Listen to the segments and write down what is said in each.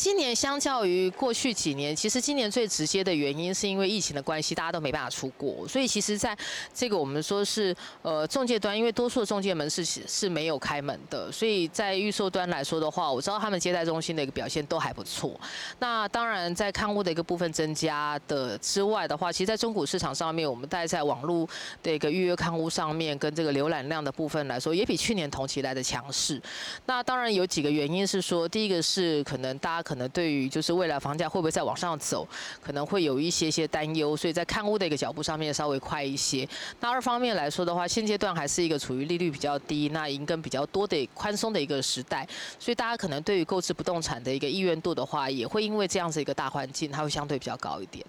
今年相较于过去几年，其实今年最直接的原因是因为疫情的关系，大家都没办法出国，所以其实在这个我们说是呃中介端，因为多数的中介门市是没有开门的，所以在预售端来说的话，我知道他们接待中心的一个表现都还不错。那当然在看屋的一个部分增加的之外的话，其实在中古市场上面，我们大概在网络的一个预约看屋上面跟这个浏览量的部分来说，也比去年同期来的强势。那当然有几个原因是说，第一个是可能大家可能对于就是未来房价会不会再往上走，可能会有一些些担忧，所以在看屋的一个脚步上面稍微快一些。那二方面来说的话，现阶段还是一个处于利率比较低、那银根比较多的宽松的一个时代，所以大家可能对于购置不动产的一个意愿度的话，也会因为这样子一个大环境，它会相对比较高一点。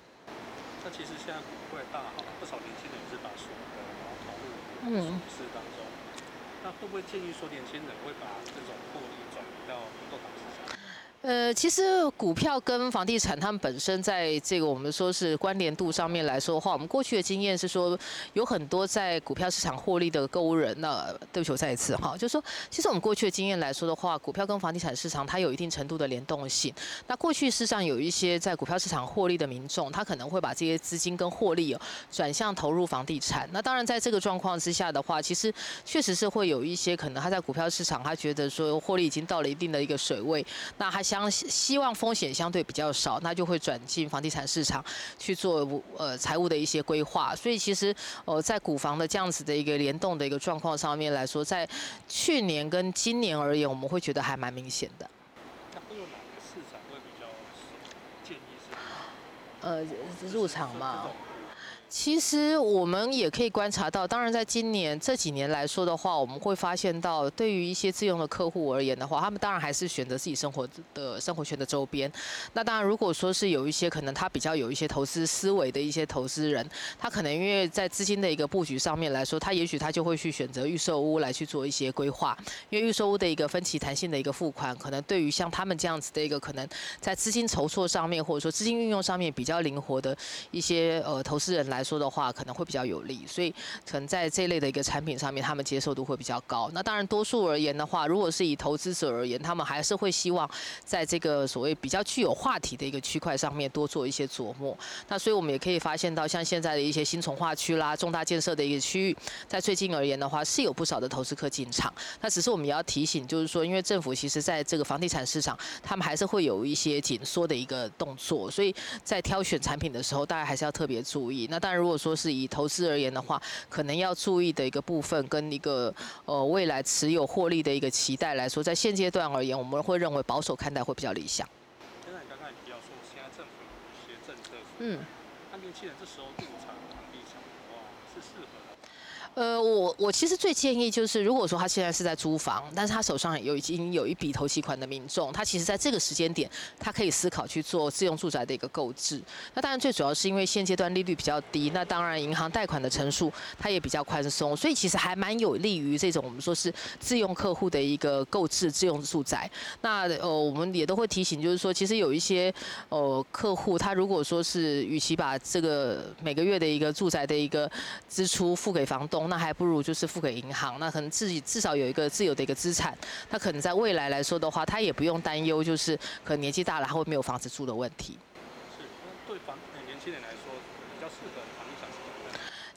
那其实现在股会大好，不少年轻人也是把所得然后投入股市当中。那会不会建议说年轻人会把这种获利转移到不动产市场？呃，其实股票跟房地产，他们本身在这个我们说是关联度上面来说的话，我们过去的经验是说，有很多在股票市场获利的购物人。那对不起，我再一次哈，就是说，其实我们过去的经验来说的话，股票跟房地产市场它有一定程度的联动性。那过去事实上有一些在股票市场获利的民众，他可能会把这些资金跟获利转向投入房地产。那当然在这个状况之下的话，其实确实是会有一些可能他在股票市场他觉得说获利已经到了一定的一个水位，那他。相希望风险相对比较少，那就会转进房地产市场去做呃财务的一些规划。所以其实呃在股房的这样子的一个联动的一个状况上面来说，在去年跟今年而言，我们会觉得还蛮明显的。那会有哪个市场会比较建议是？呃，入场嘛。其实我们也可以观察到，当然在今年这几年来说的话，我们会发现到，对于一些自用的客户而言的话，他们当然还是选择自己生活的生活圈的周边。那当然，如果说是有一些可能他比较有一些投资思维的一些投资人，他可能因为在资金的一个布局上面来说，他也许他就会去选择预售屋来去做一些规划，因为预售屋的一个分期弹性的一个付款，可能对于像他们这样子的一个可能在资金筹措上面或者说资金运用上面比较灵活的一些呃投资人来。来说的话，可能会比较有利，所以可能在这类的一个产品上面，他们接受度会比较高。那当然，多数而言的话，如果是以投资者而言，他们还是会希望在这个所谓比较具有话题的一个区块上面多做一些琢磨。那所以我们也可以发现到，像现在的一些新从化区啦、重大建设的一个区域，在最近而言的话，是有不少的投资客进场。那只是我们也要提醒，就是说，因为政府其实在这个房地产市场，他们还是会有一些紧缩的一个动作，所以在挑选产品的时候，大家还是要特别注意。那当但如果说是以投资而言的话，可能要注意的一个部分，跟一个呃未来持有获利的一个期待来说，在现阶段而言，我们会认为保守看待会比较理想。现在你刚刚也提到说，现在政府有一些政策，嗯，那年轻人这时候入场房地产的话，是适合的。呃，我我其实最建议就是，如果说他现在是在租房，但是他手上有已经有一笔头期款的民众，他其实在这个时间点，他可以思考去做自用住宅的一个购置。那当然最主要是因为现阶段利率比较低，那当然银行贷款的成数它也比较宽松，所以其实还蛮有利于这种我们说是自用客户的一个购置自用住宅。那呃，我们也都会提醒，就是说其实有一些呃客户，他如果说是与其把这个每个月的一个住宅的一个支出付给房东。那还不如就是付给银行，那可能自己至少有一个自由的一个资产，那可能在未来来说的话，他也不用担忧，就是可能年纪大了他会没有房子住的问题。是，对房年轻人来说比较适合。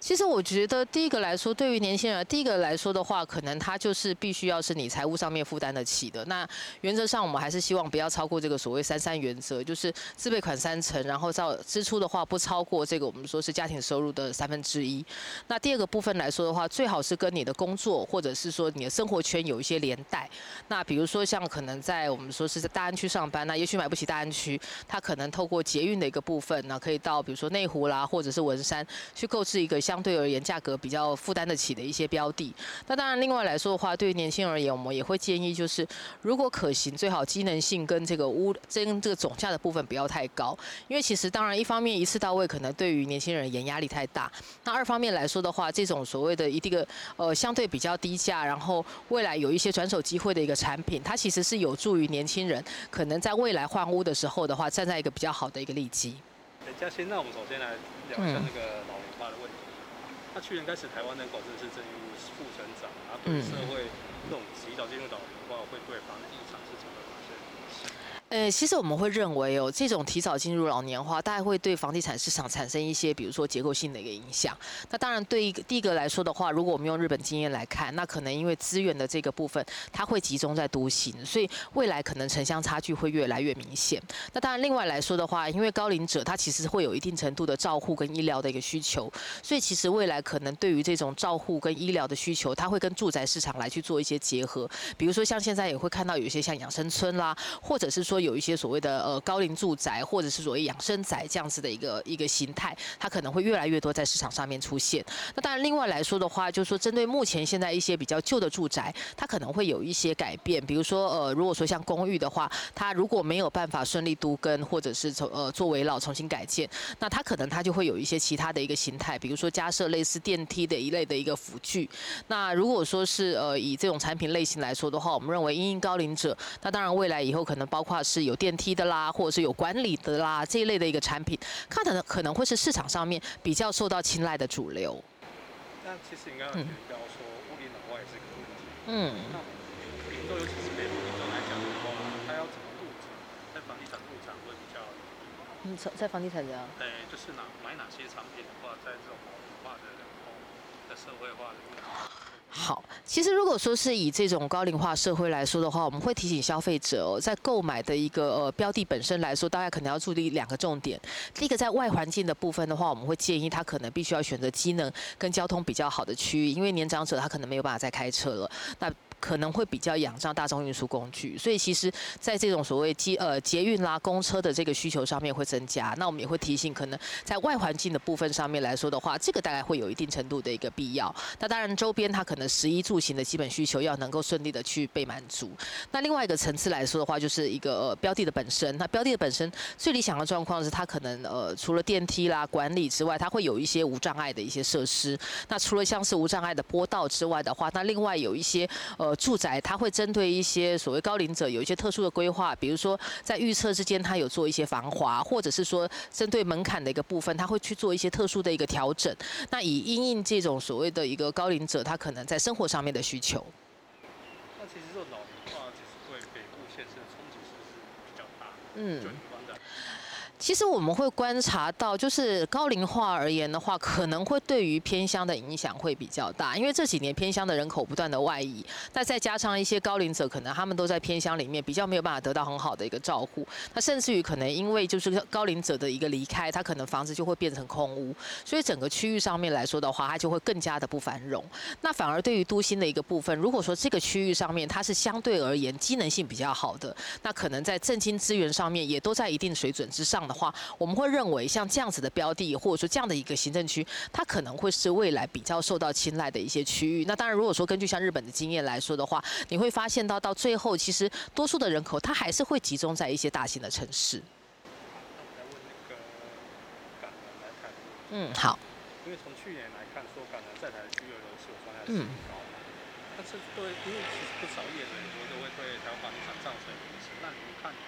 其实我觉得第一个来说，对于年轻人，第一个来说的话，可能他就是必须要是你财务上面负担得起的。那原则上我们还是希望不要超过这个所谓三三原则，就是自备款三成，然后照支出的话不超过这个我们说是家庭收入的三分之一。那第二个部分来说的话，最好是跟你的工作或者是说你的生活圈有一些连带。那比如说像可能在我们说是在大安区上班，那也许买不起大安区，他可能透过捷运的一个部分，那可以到比如说内湖啦，或者是文山去购置一个相对而言价格比较负担得起的一些标的，那当然另外来说的话，对于年轻人而言，我们也会建议就是，如果可行，最好机能性跟这个屋跟这个总价的部分不要太高，因为其实当然一方面一次到位可能对于年轻人而言压力太大，那二方面来说的话，这种所谓的一个呃相对比较低价，然后未来有一些转手机会的一个产品，它其实是有助于年轻人可能在未来换屋的时候的话，站在一个比较好的一个利基。嘉欣，那我们首先来聊一下那个老龄化的问题。那去年开始，台湾人口真的是正于负成长，然后对社会这种提早进入老龄化，会对房地产市场的？呃，其实我们会认为哦，这种提早进入老年化，大概会对房地产市场产生一些，比如说结构性的一个影响。那当然，对一个第一个来说的话，如果我们用日本经验来看，那可能因为资源的这个部分，它会集中在都心，所以未来可能城乡差距会越来越明显。那当然，另外来说的话，因为高龄者他其实会有一定程度的照护跟医疗的一个需求，所以其实未来可能对于这种照护跟医疗的需求，它会跟住宅市场来去做一些结合。比如说像现在也会看到有一些像养生村啦，或者是说。有一些所谓的呃高龄住宅，或者是所谓养生宅这样子的一个一个形态，它可能会越来越多在市场上面出现。那当然，另外来说的话，就是说针对目前现在一些比较旧的住宅，它可能会有一些改变。比如说呃，如果说像公寓的话，它如果没有办法顺利都更，或者是从呃做危老重新改建，那它可能它就会有一些其他的一个形态，比如说加设类似电梯的一类的一个辅具。那如果说是呃以这种产品类型来说的话，我们认为因应高龄者，那当然未来以后可能包括。是有电梯的啦，或者是有管理的啦，这一类的一个产品，它可能可能会是市场上面比较受到青睐的主流。那其实应该提到说，屋龄老化也是一个问题。嗯。那民众尤其是北部民众来讲的话，他要怎么入场？在房地产入场会比较？嗯，在房地产这样。对，就是哪买哪些产品的话，在这种老龄化的人口的社会化的。好，其实如果说是以这种高龄化社会来说的话，我们会提醒消费者，在购买的一个呃标的本身来说，大家可能要注意两个重点。第一个，在外环境的部分的话，我们会建议他可能必须要选择机能跟交通比较好的区域，因为年长者他可能没有办法再开车了。那可能会比较仰仗大众运输工具，所以其实在这种所谓机呃捷运啦、公车的这个需求上面会增加。那我们也会提醒，可能在外环境的部分上面来说的话，这个大概会有一定程度的一个必要。那当然周边它可能食衣住行的基本需求要能够顺利的去被满足。那另外一个层次来说的话，就是一个、呃、标的的本身。那标的的本身最理想的状况是它可能呃除了电梯啦、管理之外，它会有一些无障碍的一些设施。那除了像是无障碍的坡道之外的话，那另外有一些呃。住宅它会针对一些所谓高龄者有一些特殊的规划，比如说在预测之间，它有做一些防滑，或者是说针对门槛的一个部分，它会去做一些特殊的一个调整。那以因应这种所谓的一个高龄者，他可能在生活上面的需求。那其实这种老龄化其实对北部县市的冲击是不是比较大？嗯。其实我们会观察到，就是高龄化而言的话，可能会对于偏乡的影响会比较大，因为这几年偏乡的人口不断的外移，那再加上一些高龄者，可能他们都在偏乡里面比较没有办法得到很好的一个照顾，那甚至于可能因为就是高龄者的一个离开，他可能房子就会变成空屋，所以整个区域上面来说的话，它就会更加的不繁荣。那反而对于都心的一个部分，如果说这个区域上面它是相对而言机能性比较好的，那可能在政经资源上面也都在一定水准之上的。话我们会认为像这样子的标的，或者说这样的一个行政区，它可能会是未来比较受到青睐的一些区域。那当然，如果说根据像日本的经验来说的话，你会发现到到最后，其实多数的人口它还是会集中在一些大型的城市。嗯，好。因为从去年来看，说港南在台的居留人数算还是挺高的。但是对，因为其实不少业者都会对台湾房地产造成影响。那你们看你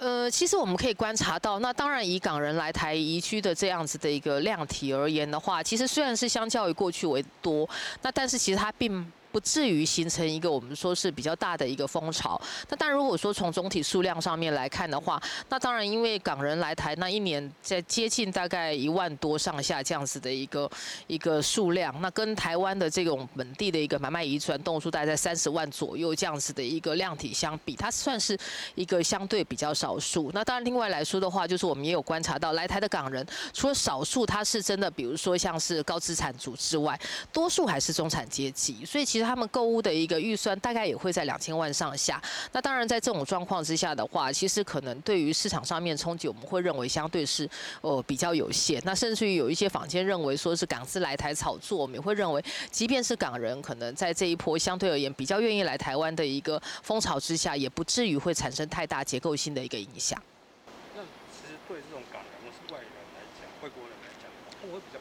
呃，其实我们可以观察到，那当然以港人来台移居的这样子的一个量体而言的话，其实虽然是相较于过去为多，那但是其实它并。不至于形成一个我们说是比较大的一个风潮。那但如果说从总体数量上面来看的话，那当然因为港人来台那一年在接近大概一万多上下这样子的一个一个数量，那跟台湾的这种本地的一个买卖移转栋数大概在三十万左右这样子的一个量体相比，它算是一个相对比较少数。那当然另外来说的话，就是我们也有观察到来台的港人，除了少数他是真的，比如说像是高资产族之外，多数还是中产阶级。所以其实。实他们购物的一个预算大概也会在两千万上下。那当然，在这种状况之下的话，其实可能对于市场上面冲击，我们会认为相对是呃比较有限。那甚至于有一些坊间认为说是港资来台炒作，我们也会认为，即便是港人可能在这一波相对而言比较愿意来台湾的一个风潮之下，也不至于会产生太大结构性的一个影响。那其实对这种港人或是外人来讲，外国人来讲，他们会比较？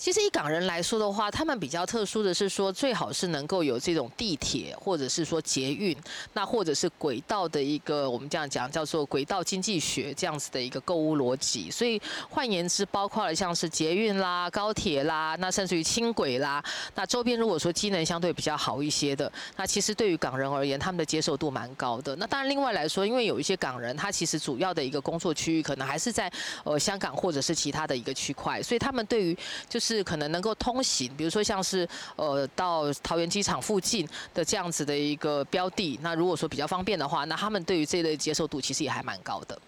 其实以港人来说的话，他们比较特殊的是说，最好是能够有这种地铁，或者是说捷运，那或者是轨道的一个我们这样讲叫做轨道经济学这样子的一个购物逻辑。所以换言之，包括了像是捷运啦、高铁啦，那甚至于轻轨啦，那周边如果说机能相对比较好一些的，那其实对于港人而言，他们的接受度蛮高的。那当然另外来说，因为有一些港人，他其实主要的一个工作区域可能还是在呃香港或者是其他的一个区块，所以他们对于就是。是可能能够通行，比如说像是呃到桃园机场附近的这样子的一个标的，那如果说比较方便的话，那他们对于这类接受度其实也还蛮高的。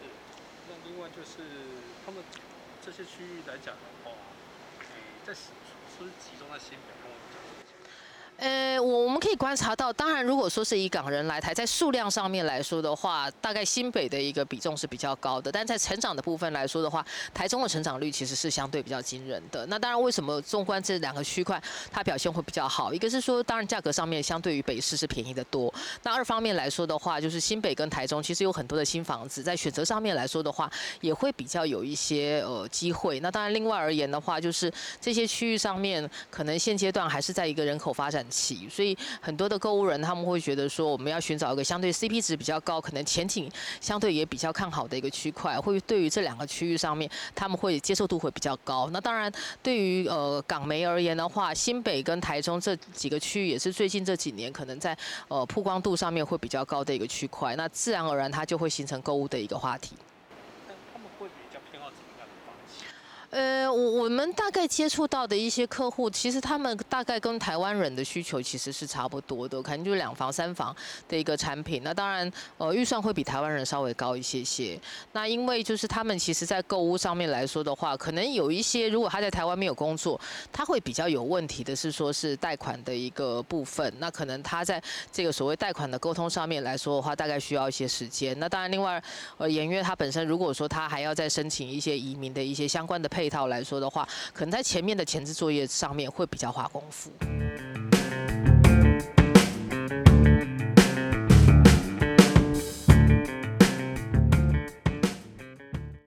是，那另外就是他们这些区域来讲的话，在是是集中在新北？呃，我我们可以观察到，当然，如果说是以港人来台，在数量上面来说的话，大概新北的一个比重是比较高的。但在成长的部分来说的话，台中的成长率其实是相对比较惊人的。那当然，为什么纵观这两个区块，它表现会比较好？一个是说，当然价格上面相对于北市是便宜的多。那二方面来说的话，就是新北跟台中其实有很多的新房子，在选择上面来说的话，也会比较有一些呃机会。那当然，另外而言的话，就是这些区域上面可能现阶段还是在一个人口发展期，所以很多的购物人他们会觉得说，我们要寻找一个相对 CP 值比较高，可能前景相对也比较看好的一个区块，会对于这两个区域上面，他们会接受度会比较高。那当然，对于呃港媒而言的话，新北跟台中这几个区域也是最近这几年可能在呃曝光度上面会比较高的一个区块，那自然而然它就会形成购物的一个话题。呃，我我们大概接触到的一些客户，其实他们大概跟台湾人的需求其实是差不多的，可能就是两房、三房的一个产品。那当然，呃，预算会比台湾人稍微高一些些。那因为就是他们其实在购物上面来说的话，可能有一些如果他在台湾没有工作，他会比较有问题的是说是贷款的一个部分。那可能他在这个所谓贷款的沟通上面来说的话，大概需要一些时间。那当然，另外，呃，演员他本身如果说他还要再申请一些移民的一些相关的配。配套来说的话，可能在前面的前置作业上面会比较花功夫。